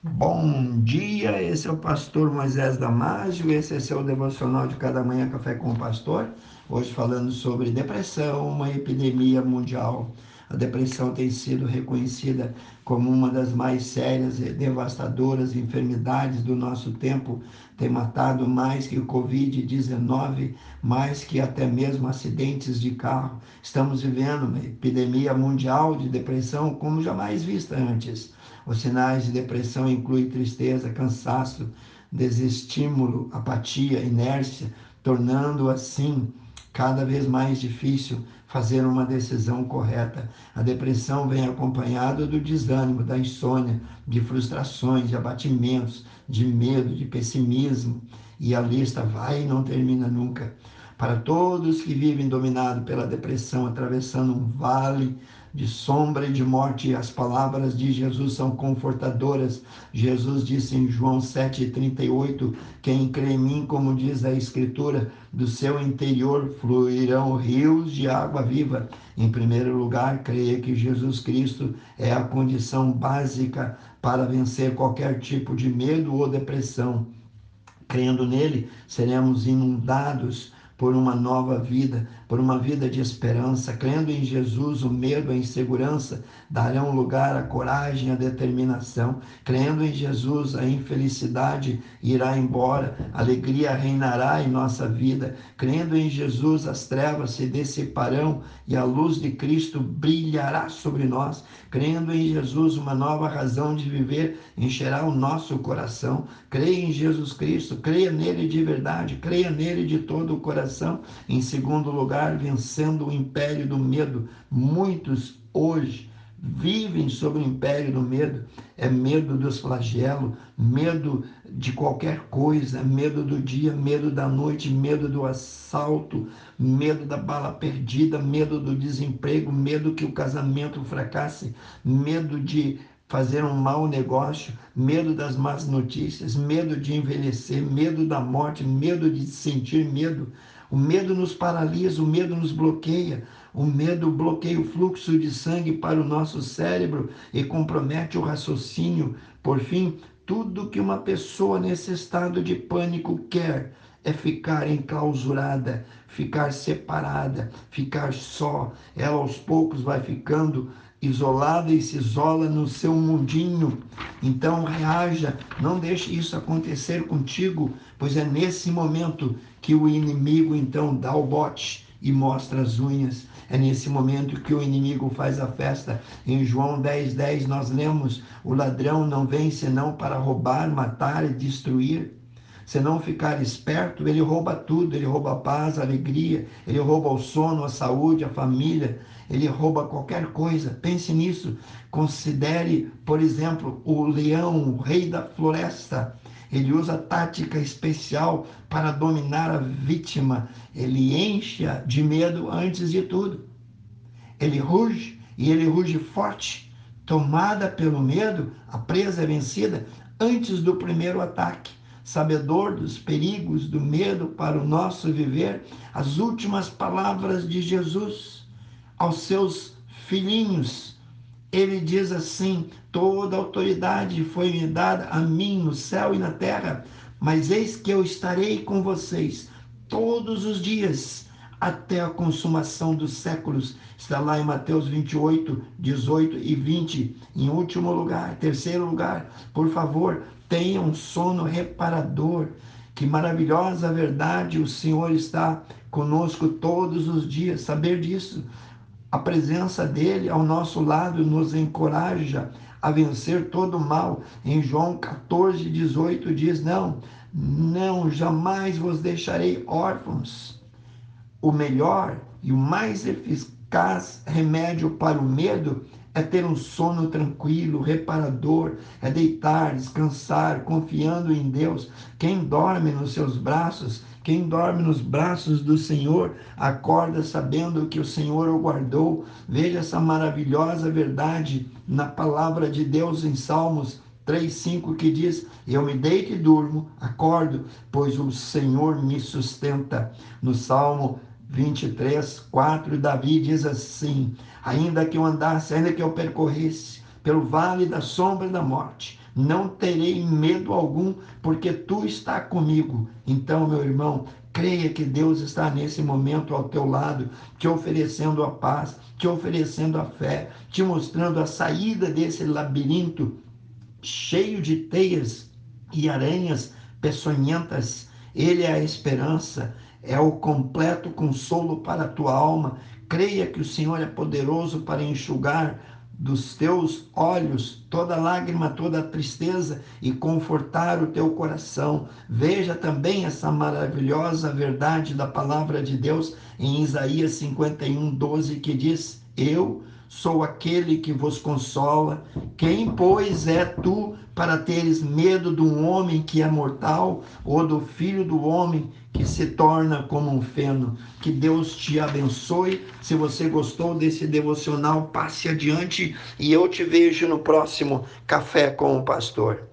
Bom dia, esse é o pastor Moisés Damásio, esse é seu devocional de cada manhã Café com o Pastor. Hoje falando sobre depressão, uma epidemia mundial. A depressão tem sido reconhecida como uma das mais sérias e devastadoras enfermidades do nosso tempo. Tem matado mais que o Covid-19, mais que até mesmo acidentes de carro. Estamos vivendo uma epidemia mundial de depressão como jamais vista antes. Os sinais de depressão incluem tristeza, cansaço, desestímulo, apatia, inércia, tornando assim cada vez mais difícil fazer uma decisão correta. A depressão vem acompanhada do desânimo, da insônia, de frustrações, de abatimentos, de medo, de pessimismo, e a lista vai e não termina nunca. Para todos que vivem dominados pela depressão, atravessando um vale de sombra e de morte. As palavras de Jesus são confortadoras. Jesus disse em João 7,38: Quem crê em mim, como diz a Escritura, do seu interior fluirão rios de água viva. Em primeiro lugar, creia que Jesus Cristo é a condição básica para vencer qualquer tipo de medo ou depressão. Crendo nele, seremos inundados por uma nova vida, por uma vida de esperança. Crendo em Jesus, o medo, a insegurança darão lugar à coragem, à determinação. Crendo em Jesus, a infelicidade irá embora, alegria reinará em nossa vida. Crendo em Jesus, as trevas se dissiparão e a luz de Cristo brilhará sobre nós. Crendo em Jesus, uma nova razão de viver encherá o nosso coração. Creia em Jesus Cristo, creia nele de verdade, creia nele de todo o coração. Em segundo lugar, vencendo o império do medo. Muitos hoje vivem sob o império do medo. É medo dos flagelos, medo de qualquer coisa, medo do dia, medo da noite, medo do assalto, medo da bala perdida, medo do desemprego, medo que o casamento fracasse, medo de fazer um mau negócio, medo das más notícias, medo de envelhecer, medo da morte, medo de sentir medo. O medo nos paralisa, o medo nos bloqueia. O medo bloqueia o fluxo de sangue para o nosso cérebro e compromete o raciocínio. Por fim, tudo que uma pessoa nesse estado de pânico quer é ficar enclausurada, ficar separada, ficar só. Ela aos poucos vai ficando isolada e se isola no seu mundinho. Então reaja, não deixe isso acontecer contigo, pois é nesse momento que o inimigo então dá o bote e mostra as unhas. É nesse momento que o inimigo faz a festa. Em João 10, 10 nós lemos: o ladrão não vem senão para roubar, matar e destruir. Se não ficar esperto, ele rouba tudo, ele rouba a paz, a alegria, ele rouba o sono, a saúde, a família, ele rouba qualquer coisa. Pense nisso. Considere, por exemplo, o leão, o rei da floresta. Ele usa tática especial para dominar a vítima. Ele enche de medo antes de tudo. Ele ruge e ele ruge forte. Tomada pelo medo, a presa é vencida antes do primeiro ataque sabedor dos perigos do medo para o nosso viver, as últimas palavras de Jesus aos seus filhinhos. Ele diz assim: Toda autoridade foi me dada a mim no céu e na terra, mas eis que eu estarei com vocês todos os dias até a consumação dos séculos. Está lá em Mateus 28, 18 e 20. Em último lugar, terceiro lugar, por favor, tenha um sono reparador. Que maravilhosa verdade, o Senhor está conosco todos os dias. Saber disso, a presença dele ao nosso lado nos encoraja a vencer todo o mal. Em João 14, 18 diz: Não, não, jamais vos deixarei órfãos. O melhor e o mais eficaz remédio para o medo é ter um sono tranquilo, reparador, é deitar, descansar, confiando em Deus. Quem dorme nos seus braços, quem dorme nos braços do Senhor, acorda sabendo que o Senhor o guardou. Veja essa maravilhosa verdade na palavra de Deus em Salmos 3,5 que diz: Eu me deito e durmo, acordo, pois o Senhor me sustenta. No Salmo 23, 4, Davi diz assim: Ainda que eu andasse, ainda que eu percorresse pelo vale da sombra da morte, não terei medo algum, porque tu está comigo. Então, meu irmão, creia que Deus está nesse momento ao teu lado, te oferecendo a paz, te oferecendo a fé, te mostrando a saída desse labirinto cheio de teias e aranhas peçonhentas. Ele é a esperança, é o completo consolo para a tua alma. Creia que o Senhor é poderoso para enxugar dos teus olhos toda lágrima, toda tristeza e confortar o teu coração. Veja também essa maravilhosa verdade da palavra de Deus em Isaías 51, 12, que diz: Eu sou aquele que vos consola. Quem, pois, é tu para teres medo de um homem que é mortal ou do filho do homem que se torna como um feno? Que Deus te abençoe. Se você gostou desse devocional, passe adiante e eu te vejo no próximo Café com o Pastor.